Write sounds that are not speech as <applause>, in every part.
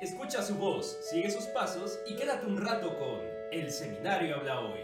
Escucha su voz, sigue sus pasos y quédate un rato con El Seminario Habla Hoy.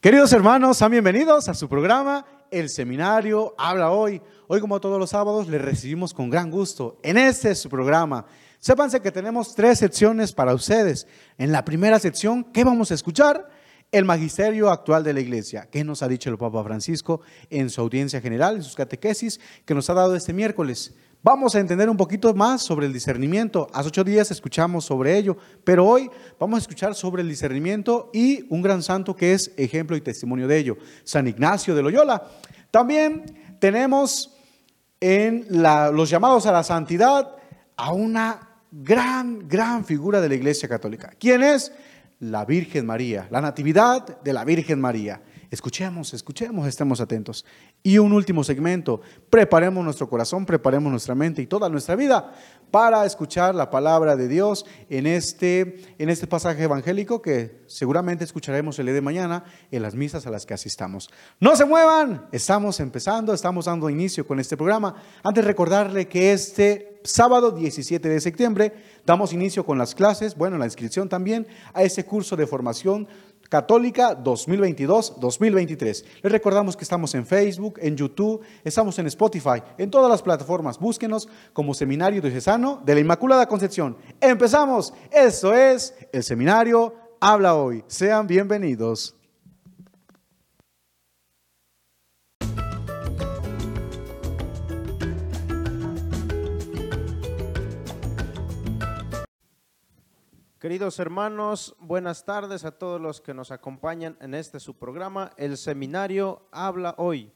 Queridos hermanos, sean bienvenidos a su programa El Seminario Habla Hoy. Hoy, como todos los sábados, les recibimos con gran gusto en este su programa. Sépanse que tenemos tres secciones para ustedes. En la primera sección, ¿qué vamos a escuchar? El magisterio actual de la iglesia. ¿Qué nos ha dicho el Papa Francisco en su audiencia general, en sus catequesis que nos ha dado este miércoles? Vamos a entender un poquito más sobre el discernimiento. Hace ocho días escuchamos sobre ello, pero hoy vamos a escuchar sobre el discernimiento y un gran santo que es ejemplo y testimonio de ello, San Ignacio de Loyola. También tenemos en los llamados a la santidad a una gran, gran figura de la Iglesia Católica. ¿Quién es? La Virgen María, la Natividad de la Virgen María. Escuchemos, escuchemos, estemos atentos. Y un último segmento, preparemos nuestro corazón, preparemos nuestra mente y toda nuestra vida para escuchar la palabra de Dios en este, en este pasaje evangélico que seguramente escucharemos el día de mañana en las misas a las que asistamos. No se muevan, estamos empezando, estamos dando inicio con este programa. Antes recordarle que este sábado 17 de septiembre damos inicio con las clases, bueno, la inscripción también a ese curso de formación Católica 2022-2023. Les recordamos que estamos en Facebook, en YouTube, estamos en Spotify, en todas las plataformas. Búsquenos como Seminario Diocesano de la Inmaculada Concepción. Empezamos. Esto es el Seminario Habla Hoy. Sean bienvenidos. Queridos hermanos, buenas tardes a todos los que nos acompañan en este su programa, el seminario Habla Hoy.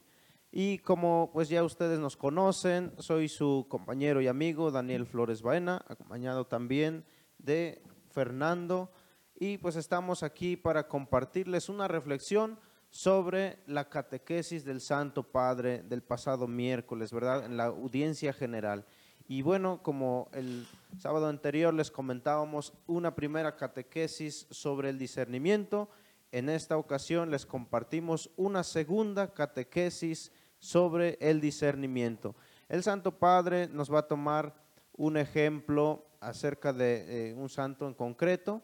Y como pues ya ustedes nos conocen, soy su compañero y amigo Daniel Flores Baena, acompañado también de Fernando. Y pues estamos aquí para compartirles una reflexión sobre la catequesis del Santo Padre del pasado miércoles, ¿verdad? En la audiencia general. Y bueno, como el sábado anterior les comentábamos una primera catequesis sobre el discernimiento, en esta ocasión les compartimos una segunda catequesis sobre el discernimiento. El Santo Padre nos va a tomar un ejemplo acerca de eh, un santo en concreto,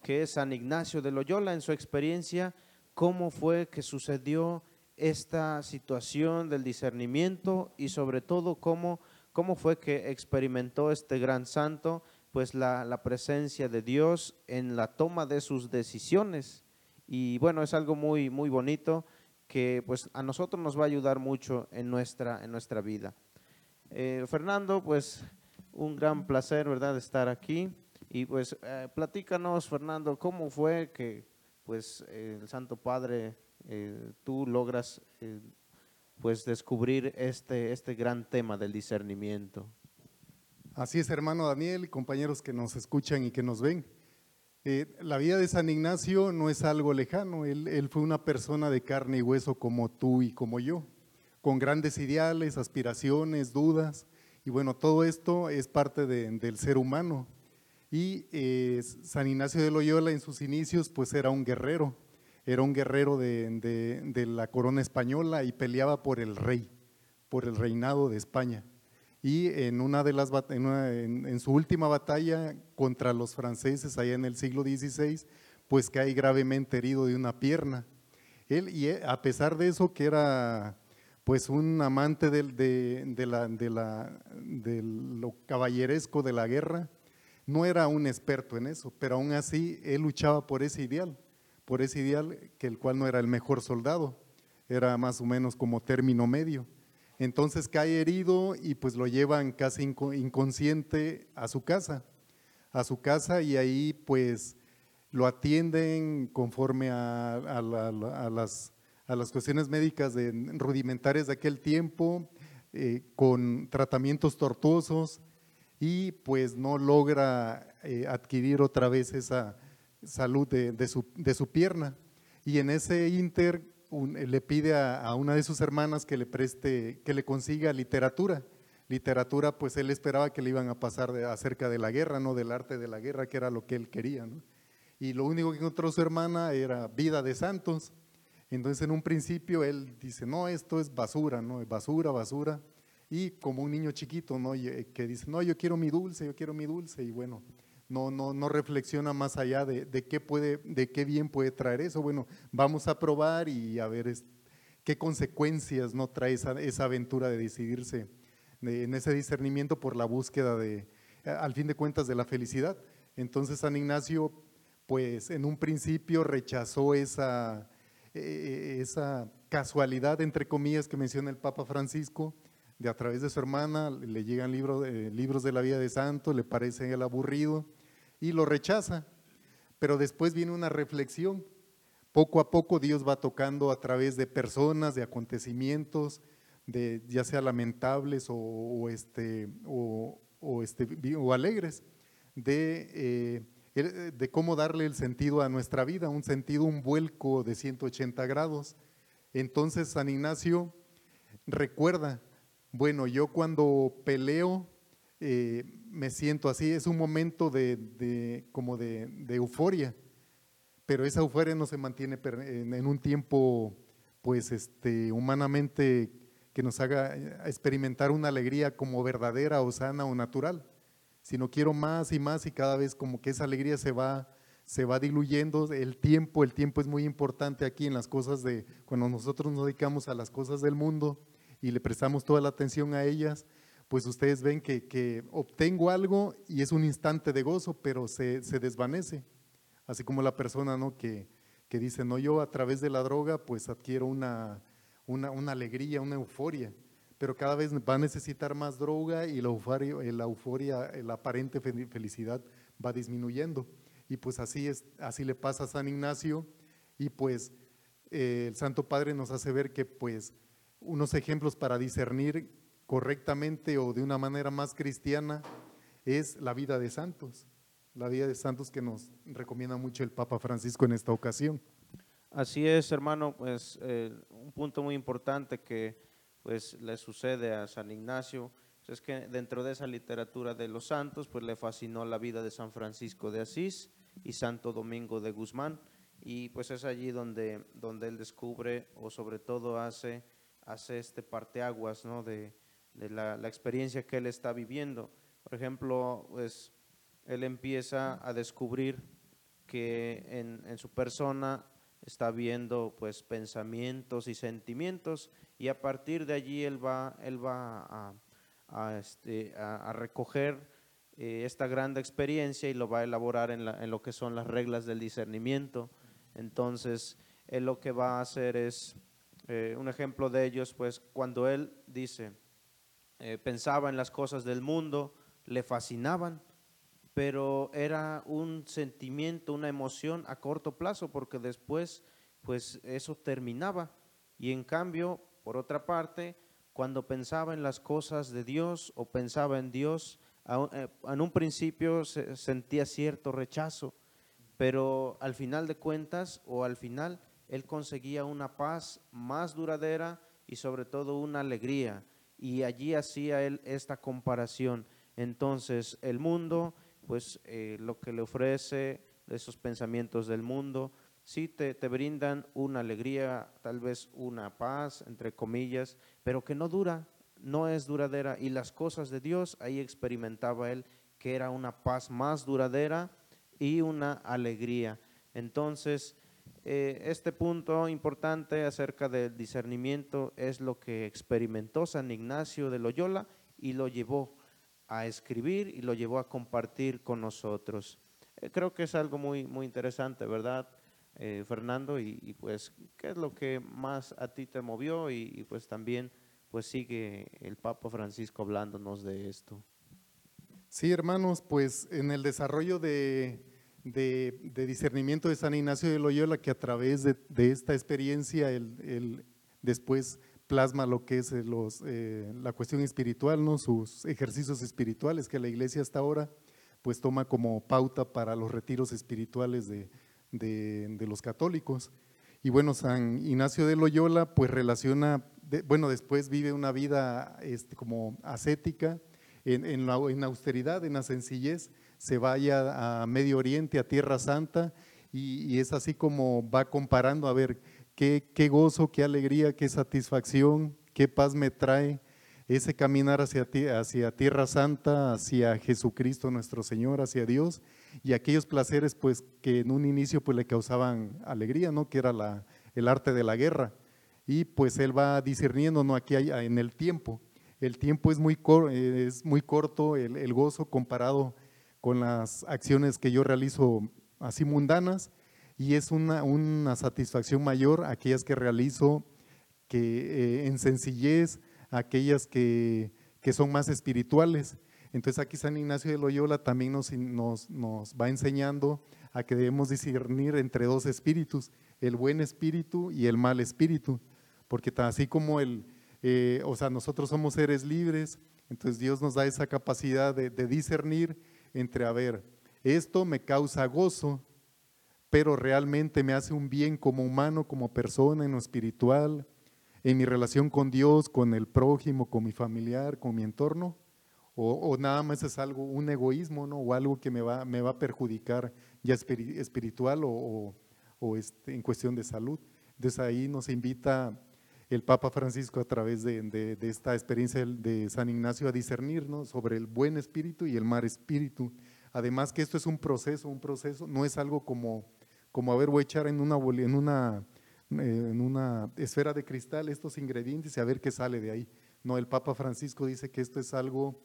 que es San Ignacio de Loyola, en su experiencia, cómo fue que sucedió esta situación del discernimiento y sobre todo cómo ¿Cómo fue que experimentó este gran santo? Pues la, presencia de Dios en la toma de sus decisiones. Y bueno, es algo muy, muy bonito que pues a nosotros nos va a ayudar mucho en nuestra, en nuestra vida. Eh, Fernando, pues un gran placer, ¿verdad?, estar aquí. Y pues eh, platícanos, Fernando, ¿cómo fue que pues el Santo Padre, eh, tú logras pues descubrir este, este gran tema del discernimiento. Así es, hermano Daniel y compañeros que nos escuchan y que nos ven. Eh, la vida de San Ignacio no es algo lejano, él, él, fue una persona de carne y hueso como tú y como yo, con grandes ideales, aspiraciones, dudas, y bueno, todo esto es parte de, del ser humano. Y eh, San Ignacio de Loyola en sus inicios pues era un guerrero, era un guerrero de, la corona española y peleaba por el rey, por el reinado de España. Y en, una de las, en, su última batalla contra los franceses allá en el siglo XVI, pues cae gravemente herido de una pierna. Él, y eh, a pesar de eso, que era pues un amante de, de, la, de, la, de lo caballeresco de la guerra, no era un experto en eso, pero aún así él luchaba por ese ideal por ese ideal que el cual no era el mejor soldado, era más o menos como término medio. Entonces cae herido y pues lo llevan casi inconsciente a su casa, a su casa y ahí pues lo atienden conforme a, las, a las, cuestiones médicas rudimentarias de aquel tiempo, eh, con tratamientos tortuosos y pues no logra eh, adquirir otra vez esa, salud de, su, pierna. Y en ese inter le pide a, una de sus hermanas que le preste, que le consiga literatura. Literatura, pues él esperaba que le iban a pasar acerca de la guerra, no del arte de la guerra, que era lo que él quería. Y lo único que encontró su hermana era vida de santos. Entonces en un principio él dice, no, esto es basura, ¿no? Basura, basura. Y como un niño chiquito, ¿no? Y, que dice, no, yo quiero mi dulce, yo quiero mi dulce, y bueno, no, no, no reflexiona más allá de, de, qué puede, de qué bien puede traer eso. Bueno, vamos a probar y a ver qué consecuencias no trae esa, esa aventura de decidirse en ese discernimiento por la búsqueda de, al fin de cuentas, de la felicidad. Entonces San Ignacio, pues en un principio rechazó esa, e, esa casualidad, entre comillas, que menciona el Papa Francisco, de a través de su hermana, le llegan libros, libros de la vida de santo, le parece el aburrido y lo rechaza. Pero después viene una reflexión. Poco a poco Dios va tocando a través de personas, de acontecimientos, de ya sea lamentables o, este, o, este, o alegres, de, eh, de cómo darle el sentido a nuestra vida, un sentido, un vuelco de 180 grados. Entonces San Ignacio recuerda, bueno, yo cuando peleo eh, me siento así, es un momento de, como de, euforia, pero esa euforia no se mantiene en, un tiempo, pues, este, humanamente que nos haga eh, experimentar una alegría como verdadera o sana o natural, sino quiero más y más y cada vez como que esa alegría se va, se va diluyendo, el tiempo, el tiempo es muy importante aquí en las cosas de, cuando nosotros nos dedicamos a las cosas del mundo y le prestamos toda la atención a ellas, pues ustedes ven que, que obtengo algo y es un instante de gozo, pero se, se desvanece, así como la persona ¿no? que, que dice, no, yo a través de la droga pues adquiero una una, alegría, una euforia, pero cada vez va a necesitar más droga y la euforia, la, euforia, la aparente felicidad va disminuyendo. Y pues así, es, así le pasa a San Ignacio y pues eh, el Santo Padre nos hace ver que pues unos ejemplos para discernir correctamente o de una manera más cristiana es la vida de santos, la vida de santos que nos recomienda mucho el Papa Francisco en esta ocasión. Así es, hermano, pues eh, un punto muy importante que pues le sucede a San Ignacio pues, es que dentro de esa literatura de los santos pues le fascinó la vida de San Francisco de Asís y Santo Domingo de Guzmán y pues es allí donde, donde él descubre o sobre todo hace, hace este parteaguas ¿no? de, de la, la, experiencia que él está viviendo. Por ejemplo, pues él empieza a descubrir que en, en su persona está viendo pues pensamientos y sentimientos y a partir de allí él va, él va a, este, recoger eh, esta gran experiencia y lo va a elaborar en, lo que son las reglas del discernimiento. Entonces, él lo que va a hacer es, eh, un ejemplo de ellos, pues cuando él dice, eh, pensaba en las cosas del mundo, le fascinaban, pero era un sentimiento, una emoción a corto plazo, porque después, pues eso terminaba. Y en cambio, por otra parte, cuando pensaba en las cosas de Dios o pensaba en Dios, eh, en un principio se sentía cierto rechazo, pero al final de cuentas o al final él conseguía una paz más duradera y sobre todo una alegría. Y allí hacía él esta comparación. Entonces el mundo pues eh, lo que le ofrece esos pensamientos del mundo, sí te, te, brindan una alegría, tal vez una paz, entre comillas, pero que no dura, no es duradera. Y las cosas de Dios, ahí experimentaba él que era una paz más duradera y una alegría. Entonces, eh, este punto importante acerca del discernimiento es lo que experimentó San Ignacio de Loyola y lo llevó a escribir y lo llevó a compartir con nosotros. Eh, creo que es algo muy, muy interesante, ¿verdad, eh, Fernando? Y, pues, ¿qué es lo que más a ti te movió? Y, pues también, pues sigue el Papa Francisco hablándonos de esto. Sí, hermanos, pues en el desarrollo de, de, discernimiento de San Ignacio de Loyola, que a través de, esta experiencia, el, después plasma lo que es eh, los, eh, la cuestión espiritual, ¿no? sus ejercicios espirituales que la iglesia hasta ahora pues toma como pauta para los retiros espirituales de, de, los católicos. Y bueno, San Ignacio de Loyola pues relaciona, bueno, después vive una vida este, como ascética, en, en, la, en austeridad, en la sencillez, se vaya a Medio Oriente, a Tierra Santa, y, y es así como va comparando, a ver, qué, gozo, qué alegría, qué satisfacción, qué paz me trae ese caminar hacia, hacia Tierra Santa, hacia Jesucristo nuestro Señor, hacia Dios, y aquellos placeres pues que en un inicio pues le causaban alegría, ¿no? Que era la, el arte de la guerra. Y pues él va discerniendo, ¿no? Aquí hay, en el tiempo. El tiempo es muy, es muy corto, el, el gozo comparado con las acciones que yo realizo así mundanas, y es una, una satisfacción mayor aquellas que realizo que, eh, en sencillez, aquellas que, que, son más espirituales. Entonces aquí San Ignacio de Loyola también nos, nos, nos, va enseñando a que debemos discernir entre dos espíritus, el buen espíritu y el mal espíritu, porque así como el, eh, o sea, nosotros somos seres libres, entonces Dios nos da esa capacidad de, discernir entre, a ver, esto me causa gozo, pero realmente me hace un bien como humano, como persona, en lo espiritual, en mi relación con Dios, con el prójimo, con mi familiar, con mi entorno, o, nada más es algo, un egoísmo, ¿no? O algo que me va, me va a perjudicar ya espiritual o, o este, en cuestión de salud. Entonces ahí nos invita el Papa Francisco a través de, esta experiencia de San Ignacio a discernir ¿no? sobre el buen espíritu y el mal espíritu. Además que esto es un proceso, un proceso, no es algo como como a ver, voy a echar eh, en una esfera de cristal estos ingredientes y a ver qué sale de ahí. No, el Papa Francisco dice que esto es algo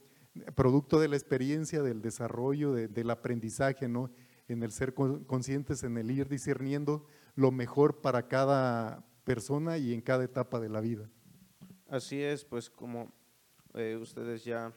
producto de la experiencia, del desarrollo, del aprendizaje, ¿no? En el ser conscientes, en el ir discerniendo lo mejor para cada persona y en cada etapa de la vida. Así es, pues como eh, ustedes ya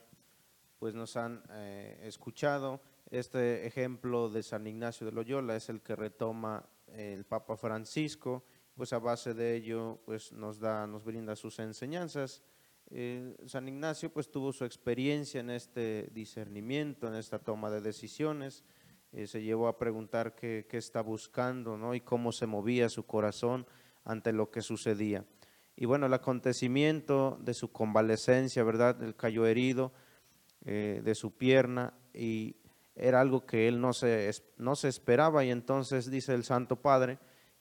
pues nos han eh, escuchado, este ejemplo de San Ignacio de Loyola es el que retoma el Papa Francisco, pues a base de ello pues nos da, nos brinda sus enseñanzas. Eh, San Ignacio pues tuvo su experiencia en este discernimiento, en esta toma de decisiones, eh, se llevó a preguntar qué, qué, está buscando ¿no? y cómo se movía su corazón ante lo que sucedía. Y bueno, el acontecimiento de su convalecencia, ¿verdad? El cayó herido eh, de su pierna y era algo que él no se, no se esperaba y entonces dice el Santo Padre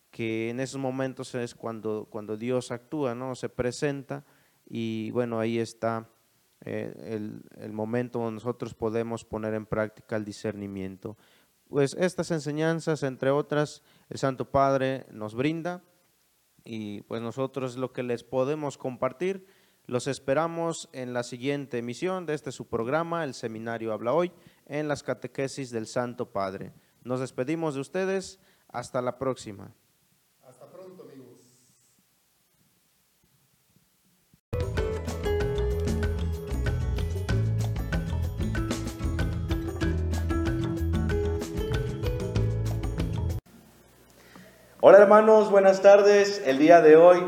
que en esos momentos es cuando, cuando Dios actúa, ¿no? Se presenta y bueno, ahí está eh, el, el, momento donde nosotros podemos poner en práctica el discernimiento. Pues estas enseñanzas, entre otras, el Santo Padre nos brinda y pues nosotros lo que les podemos compartir. Los esperamos en la siguiente emisión de este su programa, el Seminario Habla Hoy en las catequesis del Santo Padre. Nos despedimos de ustedes. Hasta la próxima. Hola hermanos, buenas tardes. El día de hoy,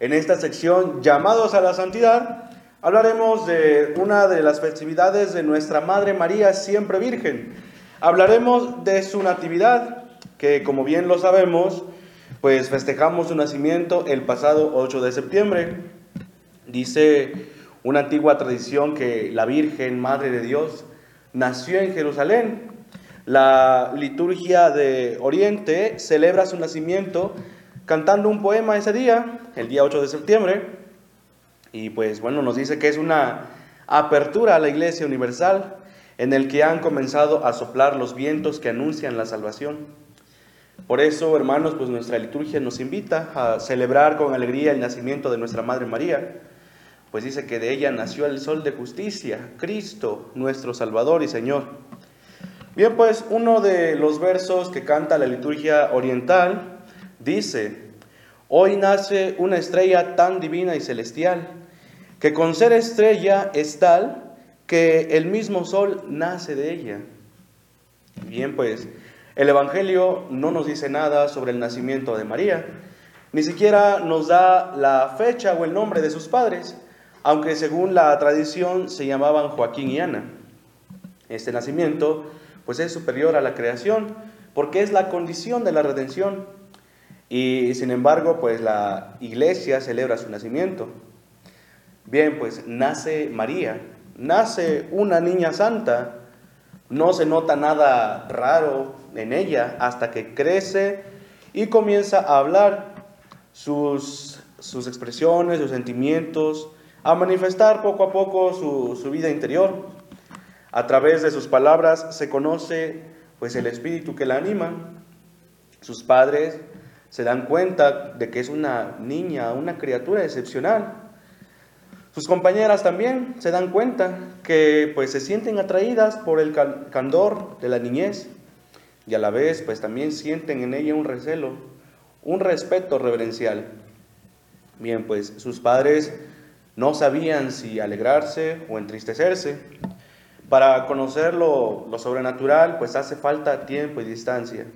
en esta sección llamados a la santidad, Hablaremos de una de las festividades de nuestra Madre María, siempre Virgen. Hablaremos de su natividad, que como bien lo sabemos, pues festejamos su nacimiento el pasado 8 de septiembre. Dice una antigua tradición que la Virgen, Madre de Dios, nació en Jerusalén. La liturgia de Oriente celebra su nacimiento cantando un poema ese día, el día 8 de septiembre, y pues bueno, nos dice que es una apertura a la iglesia universal en el que han comenzado a soplar los vientos que anuncian la salvación. Por eso, hermanos, pues nuestra liturgia nos invita a celebrar con alegría el nacimiento de nuestra Madre María, pues dice que de ella nació el sol de justicia, Cristo, nuestro Salvador y Señor. Bien, pues uno de los versos que canta la liturgia oriental dice, hoy nace una estrella tan divina y celestial, que con ser estrella es tal que el mismo sol nace de ella. Bien, pues el Evangelio no nos dice nada sobre el nacimiento de María, ni siquiera nos da la fecha o el nombre de sus padres, aunque según la tradición se llamaban Joaquín y Ana. Este nacimiento pues es superior a la creación, porque es la condición de la redención. Y sin embargo, pues la iglesia celebra su nacimiento. Bien, pues nace María, nace una niña santa, no se nota nada raro en ella hasta que crece y comienza a hablar sus, sus expresiones, sus sentimientos, a manifestar poco a poco su, su vida interior. A través de sus palabras se conoce pues el espíritu que la anima. Sus padres se dan cuenta de que es una niña, una criatura excepcional. Sus compañeras también se dan cuenta que pues se sienten atraídas por el candor de la niñez y a la vez pues también sienten en ella un recelo, un respeto reverencial. Bien, pues sus padres no sabían si alegrarse o entristecerse. Para conocer lo, sobrenatural pues hace falta tiempo y distancia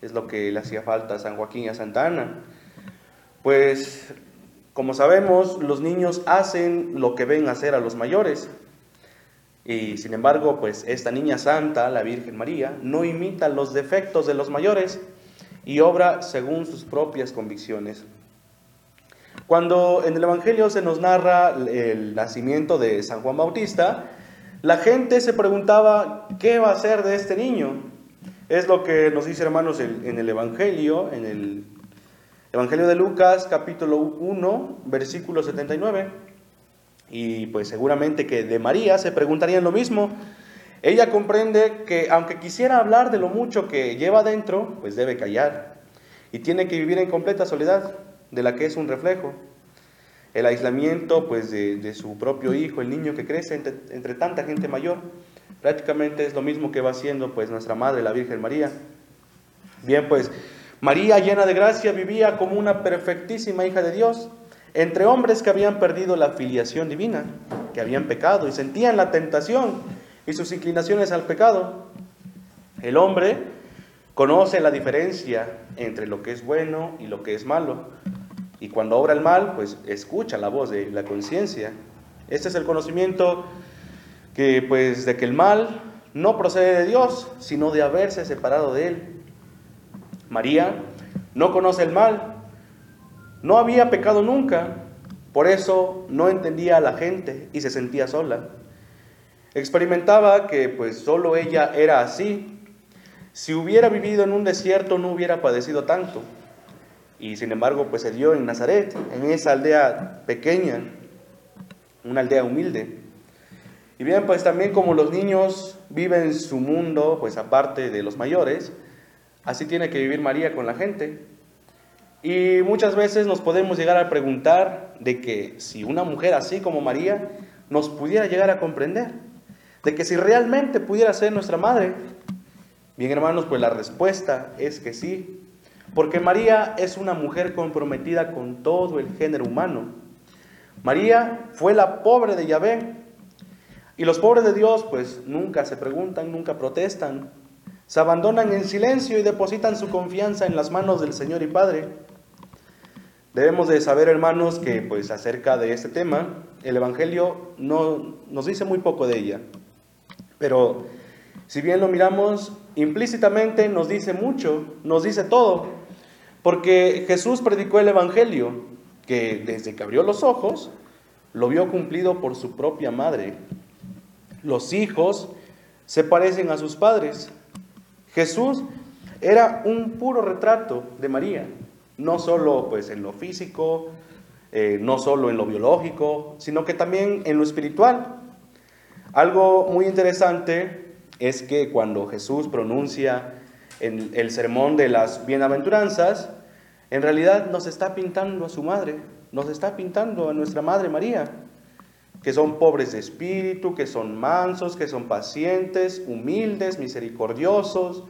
es lo que le hacía falta a San Joaquín y a Santa Ana. Pues, como sabemos, los niños hacen lo que ven hacer a los mayores. Y sin embargo, pues esta niña santa, la Virgen María, no imita los defectos de los mayores y obra según sus propias convicciones. Cuando en el Evangelio se nos narra el nacimiento de San Juan Bautista, la gente se preguntaba, ¿qué va a ser de este niño? Es lo que nos dice, hermanos, en el Evangelio, en el Evangelio de Lucas, capítulo 1, versículo 79. Y pues seguramente que de María se preguntarían lo mismo. Ella comprende que aunque quisiera hablar de lo mucho que lleva dentro, pues debe callar. Y tiene que vivir en completa soledad, de la que es un reflejo. El aislamiento pues de, su propio hijo, el niño que crece entre, entre tanta gente mayor Prácticamente es lo mismo que va haciendo pues nuestra Madre, la Virgen María. Bien, pues María llena de gracia vivía como una perfectísima hija de Dios entre hombres que habían perdido la filiación divina, que habían pecado y sentían la tentación y sus inclinaciones al pecado. El hombre conoce la diferencia entre lo que es bueno y lo que es malo. Y cuando obra el mal, pues escucha la voz de la conciencia. Este es el conocimiento que pues de que el mal no procede de Dios, sino de haberse separado de él. María no conoce el mal, no había pecado nunca, por eso no entendía a la gente y se sentía sola. Experimentaba que pues solo ella era así. Si hubiera vivido en un desierto no hubiera padecido tanto. Y sin embargo pues se dio en Nazaret, en esa aldea pequeña, una aldea humilde. Y bien, pues también como los niños viven su mundo, pues aparte de los mayores, así tiene que vivir María con la gente. Y muchas veces nos podemos llegar a preguntar de que si una mujer así como María nos pudiera llegar a comprender, de que si realmente pudiera ser nuestra madre. Bien hermanos, pues la respuesta es que sí, porque María es una mujer comprometida con todo el género humano. María fue la pobre de Yahvé, y los pobres de Dios pues nunca se preguntan, nunca protestan, se abandonan en silencio y depositan su confianza en las manos del Señor y Padre. Debemos de saber, hermanos, que pues acerca de este tema, el Evangelio no, nos dice muy poco de ella. Pero si bien lo miramos, implícitamente nos dice mucho, nos dice todo. Porque Jesús predicó el Evangelio, que desde que abrió los ojos, lo vio cumplido por su propia madre, los hijos se parecen a sus padres. Jesús era un puro retrato de María, no solo pues en lo físico, eh, no solo en lo biológico, sino que también en lo espiritual. Algo muy interesante es que cuando Jesús pronuncia en el sermón de las bienaventuranzas, en realidad nos está pintando a su madre, nos está pintando a nuestra madre María que son pobres de espíritu, que son mansos, que son pacientes, humildes, misericordiosos,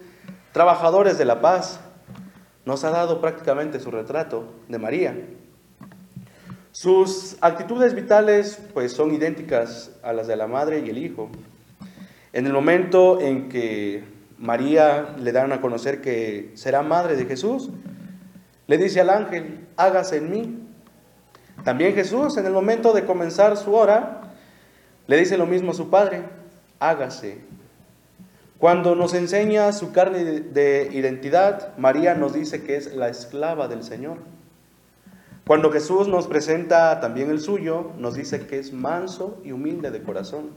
trabajadores de la paz. Nos ha dado prácticamente su retrato de María. Sus actitudes vitales pues son idénticas a las de la madre y el hijo. En el momento en que María le dan a conocer que será madre de Jesús, le dice al ángel, hágase en mí también Jesús, en el momento de comenzar su hora, le dice lo mismo a su Padre, hágase. Cuando nos enseña su carne de identidad, María nos dice que es la esclava del Señor. Cuando Jesús nos presenta también el suyo, nos dice que es manso y humilde de corazón.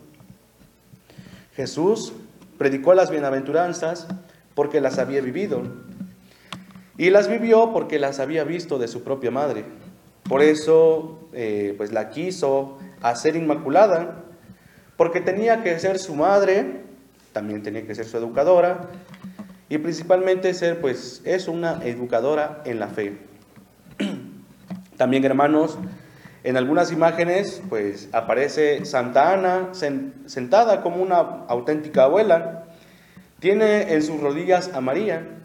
Jesús predicó las bienaventuranzas porque las había vivido. Y las vivió porque las había visto de su propia madre. Por eso, eh, pues la quiso a ser inmaculada, porque tenía que ser su madre, también tenía que ser su educadora, y principalmente ser, pues, es una educadora en la fe. <clears throat> También, hermanos, en algunas imágenes, pues, aparece Santa Ana sentada como una auténtica abuela. Tiene en sus rodillas a María,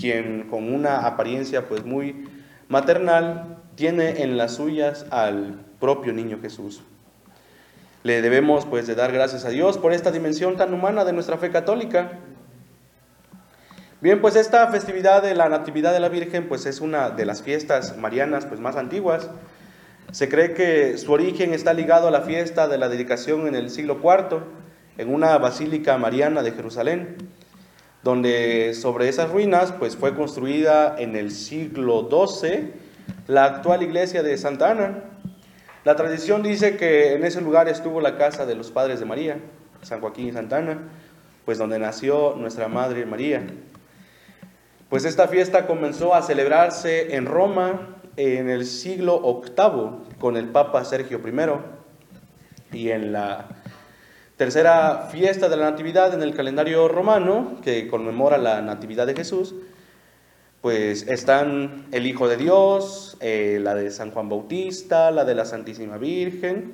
quien con una apariencia, pues, muy maternal, tiene en las suyas al propio niño Jesús. Le debemos, pues, de dar gracias a Dios por esta dimensión tan humana de nuestra fe católica Bien, pues esta festividad de la Natividad de la Virgen pues es una de las fiestas marianas pues más antiguas. Se cree que su origen está ligado a la fiesta de la dedicación en el siglo IV en una basílica mariana de Jerusalén, donde sobre esas ruinas pues fue construida en el siglo XII la actual iglesia de Santa Ana. La tradición dice que en ese lugar estuvo la casa de los padres de María, San Joaquín y Santa Ana, pues donde nació nuestra Madre María. Pues esta fiesta comenzó a celebrarse en Roma en el siglo VIII con el Papa Sergio I y en la tercera fiesta de la Natividad en el calendario romano que conmemora la Natividad de Jesús, pues están el Hijo de Dios, eh, la de San Juan Bautista, la de la Santísima Virgen,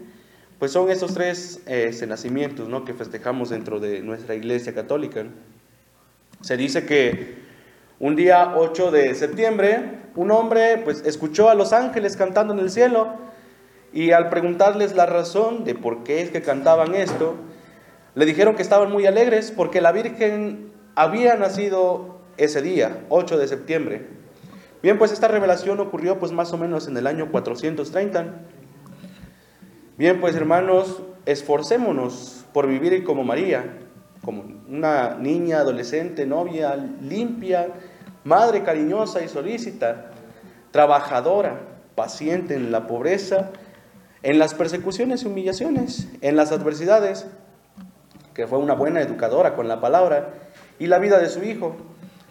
pues son esos tres eh, nacimientos ¿no? que festejamos dentro de nuestra Iglesia Católica. Se dice que un día 8 de septiembre, un hombre pues escuchó a los ángeles cantando en el cielo y al preguntarles la razón de por qué es que cantaban esto, le dijeron que estaban muy alegres porque la Virgen había nacido ese día, 8 de septiembre. Bien, pues esta revelación ocurrió pues más o menos en el año 430. Bien, pues hermanos, esforcémonos por vivir como María, como una niña, adolescente, novia, limpia, madre cariñosa y solícita, trabajadora, paciente en la pobreza, en las persecuciones y humillaciones, en las adversidades, que fue una buena educadora con la palabra, y la vida de su hijo,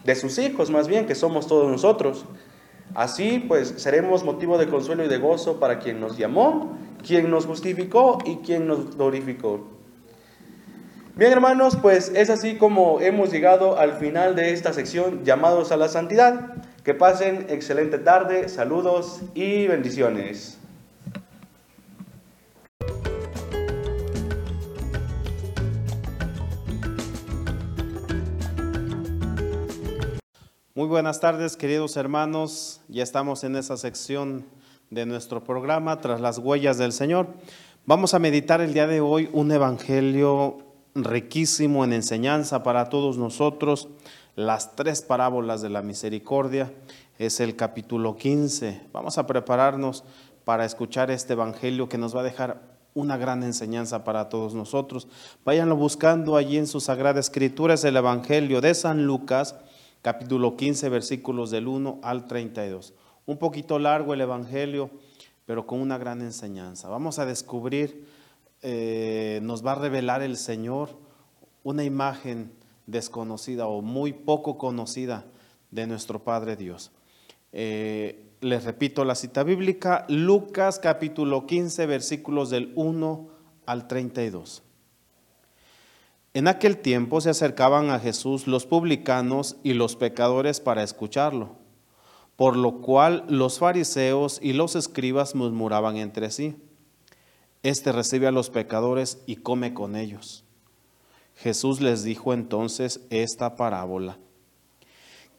de sus hijos más bien, que somos todos nosotros. Así pues seremos motivo de consuelo y de gozo para quien nos llamó, quien nos justificó y quien nos glorificó. Bien hermanos, pues es así como hemos llegado al final de esta sección llamados a la santidad. Que pasen excelente tarde, saludos y bendiciones. Muy buenas tardes, queridos hermanos. Ya estamos en esa sección de nuestro programa, Tras las huellas del Señor. Vamos a meditar el día de hoy un evangelio riquísimo en enseñanza para todos nosotros. Las tres parábolas de la misericordia es el capítulo 15. Vamos a prepararnos para escuchar este evangelio que nos va a dejar una gran enseñanza para todos nosotros. Váyanlo buscando allí en su Sagrada Escritura, es el evangelio de San Lucas, capítulo 15, versículos del 1 al 32. Un poquito largo el evangelio, pero con una gran enseñanza. Vamos a descubrir eh, nos va a revelar el Señor una imagen desconocida o muy poco conocida de nuestro Padre Dios. Eh, les repito la cita bíblica, Lucas capítulo 15, versículos del 1 al 32. En aquel tiempo se acercaban a Jesús los publicanos y los pecadores para escucharlo, por lo cual los fariseos y los escribas murmuraban entre sí este recibe a los pecadores y come con ellos. Jesús les dijo entonces esta parábola.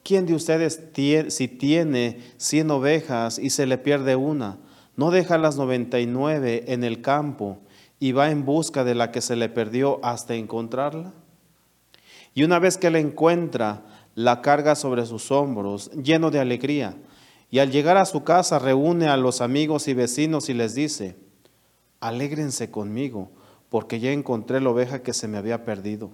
¿Quién de ustedes si tiene cien ovejas y se le pierde una, no deja las noventa y nueve en el campo y va en busca de la que se le perdió hasta encontrarla? Y una vez que la encuentra, la carga sobre sus hombros, lleno de alegría, y al llegar a su casa reúne a los amigos y vecinos y les dice, alégrense conmigo, porque ya encontré la oveja que se me había perdido.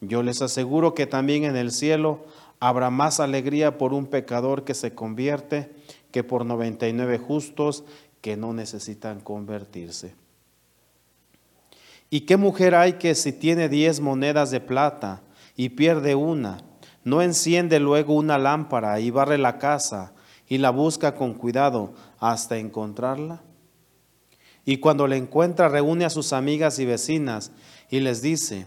Yo les aseguro que también en el cielo habrá más alegría por un pecador que se convierte que por 99 justos que no necesitan convertirse. ¿Y qué mujer hay que si tiene diez monedas de plata y pierde una, no enciende luego una lámpara y barre la casa y la busca con cuidado hasta encontrarla? Y cuando le encuentra, reúne a sus amigas y vecinas y les dice,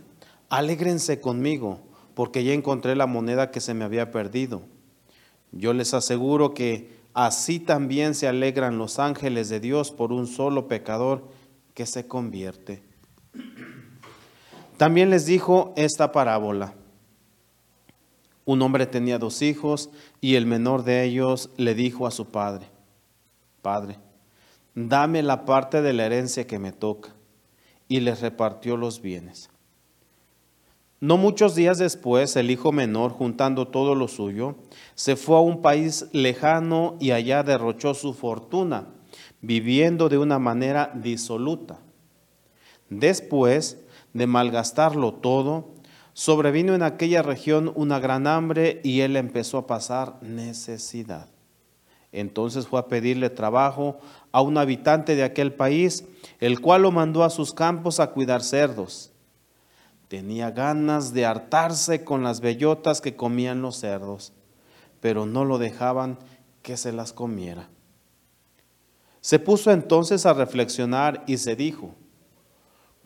alégrense conmigo, porque ya encontré la moneda que se me había perdido. Yo les aseguro que así también se alegran los ángeles de Dios por un solo pecador que se convierte. También les dijo esta parábola. Un hombre tenía dos hijos y el menor de ellos le dijo a su padre, Padre, dame la parte de la herencia que me toca. Y les repartió los bienes. No muchos días después, el hijo menor, juntando todo lo suyo, se fue a un país lejano y allá derrochó su fortuna, viviendo de una manera disoluta. Después de malgastarlo todo, sobrevino en aquella región una gran hambre y él empezó a pasar necesidad. Entonces fue a pedirle trabajo a un habitante de aquel país, el cual lo mandó a sus campos a cuidar cerdos. Tenía ganas de hartarse con las bellotas que comían los cerdos, pero no lo dejaban que se las comiera. Se puso entonces a reflexionar y se dijo,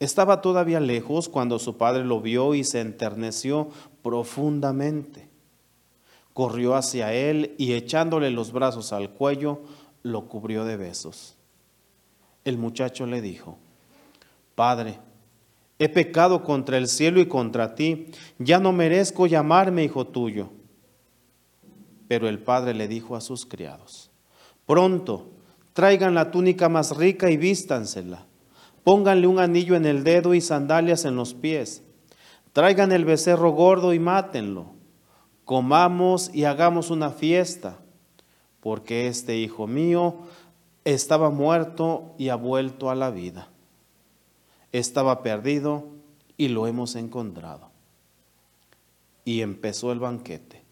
Estaba todavía lejos cuando su padre lo vio y se enterneció profundamente corrió hacia él y echándole los brazos al cuello, lo cubrió de besos. El muchacho le dijo, Padre, he pecado contra el cielo y contra ti, ya no merezco llamarme hijo tuyo. Pero el padre le dijo a sus criados, pronto, traigan la túnica más rica y vístansela, pónganle un anillo en el dedo y sandalias en los pies, traigan el becerro gordo y mátenlo comamos y hagamos una fiesta, porque este hijo mío estaba muerto y ha vuelto a la vida. Estaba perdido y lo hemos encontrado. Y empezó el banquete.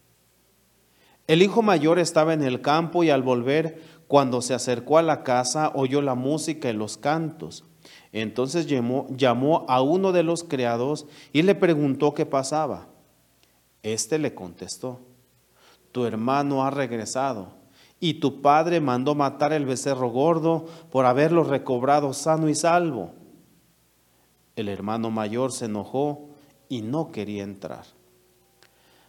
El hijo mayor estaba en el campo y al volver, cuando se acercó a la casa, oyó la música y los cantos. Entonces llamó, a uno de los criados y le preguntó qué pasaba. Este le contestó, tu hermano ha regresado y tu padre mandó matar el becerro gordo por haberlo recobrado sano y salvo. El hermano mayor se enojó y no quería entrar.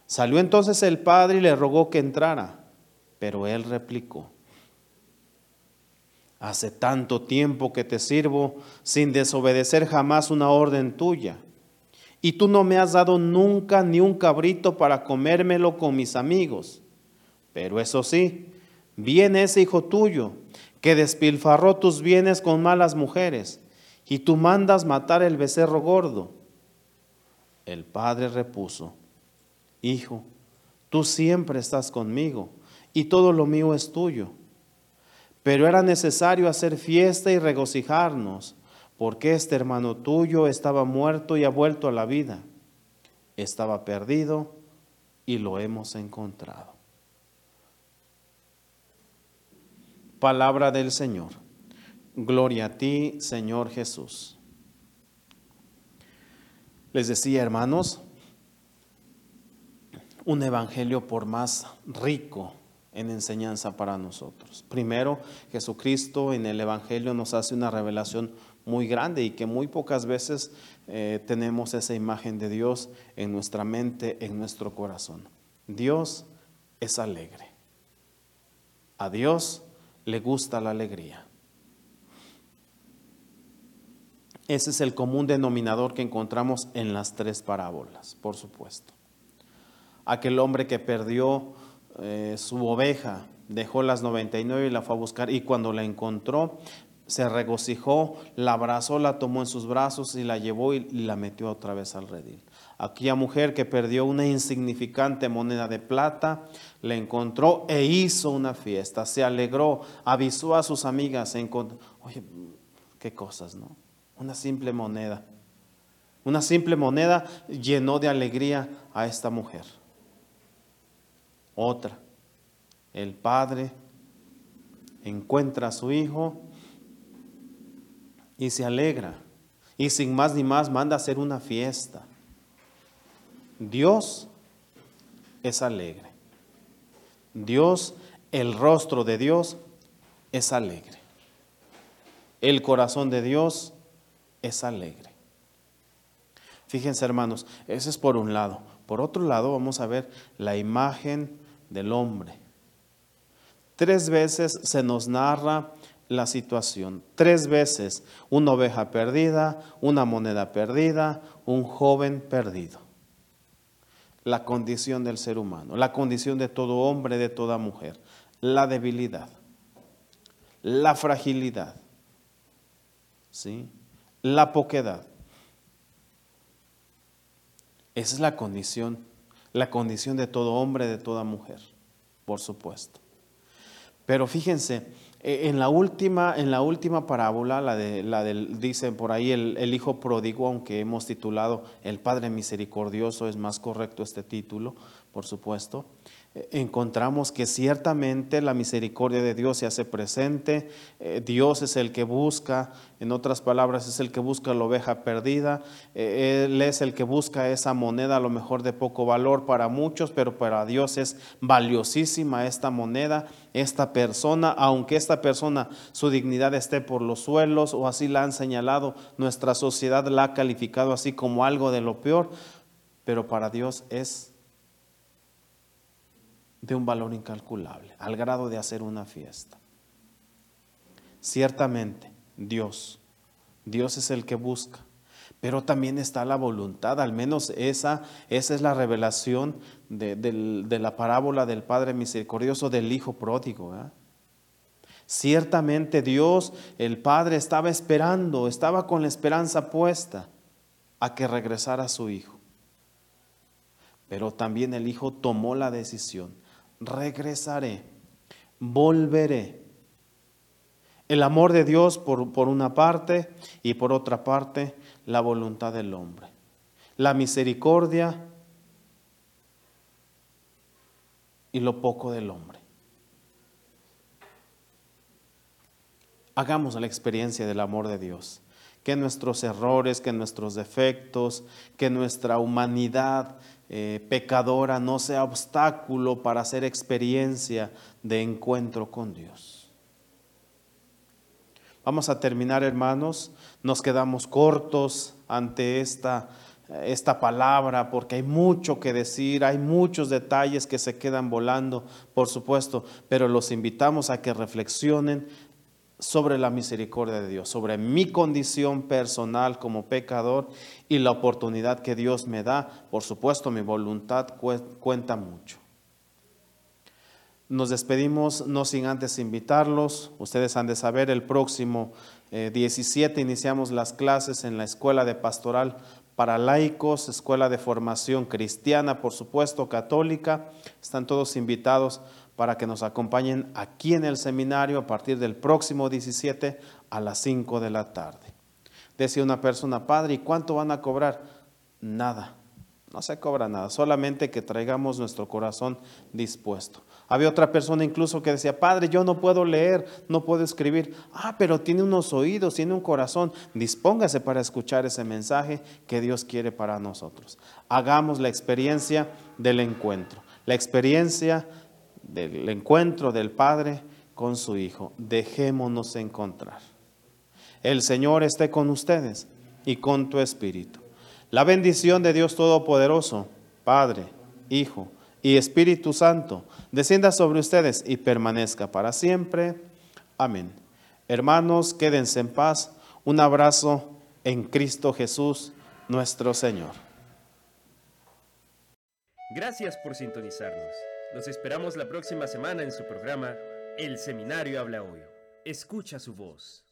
Salió entonces el padre y le rogó que entrara, pero él replicó, hace tanto tiempo que te sirvo sin desobedecer jamás una orden tuya y tú no me has dado nunca ni un cabrito para comérmelo con mis amigos. Pero eso sí, viene ese hijo tuyo que despilfarró tus bienes con malas mujeres, y tú mandas matar el becerro gordo. El padre repuso, Hijo, tú siempre estás conmigo, y todo lo mío es tuyo. Pero era necesario hacer fiesta y regocijarnos porque este hermano tuyo estaba muerto y ha vuelto a la vida. Estaba perdido y lo hemos encontrado. Palabra del Señor. Gloria a ti, Señor Jesús. Les decía, hermanos, un evangelio por más rico en enseñanza para nosotros. Primero, Jesucristo en el evangelio nos hace una revelación muy grande y que muy pocas veces eh, tenemos esa imagen de Dios en nuestra mente, en nuestro corazón. Dios es alegre. A Dios le gusta la alegría. Ese es el común denominador que encontramos en las tres parábolas, por supuesto. Aquel hombre que perdió eh, su oveja, dejó las 99 y la fue a buscar y cuando la encontró se regocijó, la abrazó, la tomó en sus brazos y la llevó y la metió otra vez al redil. Aquella mujer que perdió una insignificante moneda de plata, la encontró e hizo una fiesta, se alegró, avisó a sus amigas, oye, qué cosas, ¿no? Una simple moneda. Una simple moneda llenó de alegría a esta mujer. Otra. El padre encuentra a su hijo y se alegra. Y sin más ni más manda a hacer una fiesta. Dios es alegre. Dios, el rostro de Dios es alegre. El corazón de Dios es alegre. Fíjense hermanos, ese es por un lado. Por otro lado vamos a ver la imagen del hombre. Tres veces se nos narra la situación. Tres veces una oveja perdida, una moneda perdida, un joven perdido. La condición del ser humano, la condición de todo hombre, de toda mujer, la debilidad, la fragilidad, ¿sí? la poquedad. Esa es la condición, la condición de todo hombre, de toda mujer, por supuesto. Pero fíjense, e, en la última, en la última parábola, la, de, la del, dice por ahí el, el, hijo pródigo, aunque hemos titulado El Padre Misericordioso, es más correcto este título, por supuesto encontramos que ciertamente la misericordia de Dios se hace presente, eh, Dios es el que busca, en otras palabras, es el que busca la oveja perdida, eh, Él es el que busca esa moneda a lo mejor de poco valor para muchos, pero para Dios es valiosísima esta moneda, esta persona, aunque esta persona su dignidad esté por los suelos o así la han señalado, nuestra sociedad la ha calificado así como algo de lo peor, pero para Dios es de un valor incalculable, al grado de hacer una fiesta. Ciertamente, Dios, Dios es el que busca, pero también está la voluntad, al menos esa, esa es la revelación de, de la parábola del Padre Misericordioso del Hijo Pródigo. Ciertamente Dios, el Padre, estaba esperando, estaba con la esperanza puesta a que regresara su Hijo. Pero también el Hijo tomó la decisión regresaré, volveré. El amor de Dios por, por, una parte y por otra parte la voluntad del hombre. La misericordia y lo poco del hombre. Hagamos la experiencia del amor de Dios. Que nuestros errores, que nuestros defectos, que nuestra humanidad eh, pecadora no sea obstáculo para hacer experiencia de encuentro con Dios. Vamos a terminar, hermanos. Nos quedamos cortos ante esta, esta palabra porque hay mucho que decir, hay muchos detalles que se quedan volando, por supuesto, pero los invitamos a que reflexionen sobre la misericordia de Dios, sobre mi condición personal como pecador y la oportunidad que Dios me da. Por supuesto, mi voluntad cuenta mucho. Nos despedimos no sin antes invitarlos. Ustedes han de saber, el próximo 17 eh, iniciamos las clases en la Escuela de Pastoral para laicos, Escuela de Formación Cristiana, por supuesto, católica. Están todos invitados para que nos acompañen aquí en el seminario a partir del próximo 17 a las 5 de la tarde. Decía una persona, padre, ¿y cuánto van a cobrar? Nada, no se cobra nada, solamente que traigamos nuestro corazón dispuesto. Había otra persona incluso que decía, padre, yo no puedo leer, no puedo escribir. Ah, pero tiene unos oídos, tiene un corazón. Dispóngase para escuchar ese mensaje que Dios quiere para nosotros. Hagamos la experiencia del encuentro, la experiencia del encuentro del Padre con su Hijo. Dejémonos encontrar. El Señor esté con ustedes y con tu espíritu. La bendición de Dios Todopoderoso, Padre, Hijo y Espíritu Santo, descienda sobre ustedes y permanezca para siempre. Amén. Hermanos, quédense en paz. Un abrazo en Cristo Jesús, nuestro Señor. Gracias por sintonizarnos. Los esperamos la próxima semana en su programa El Seminario Habla Hoy. Escucha su voz.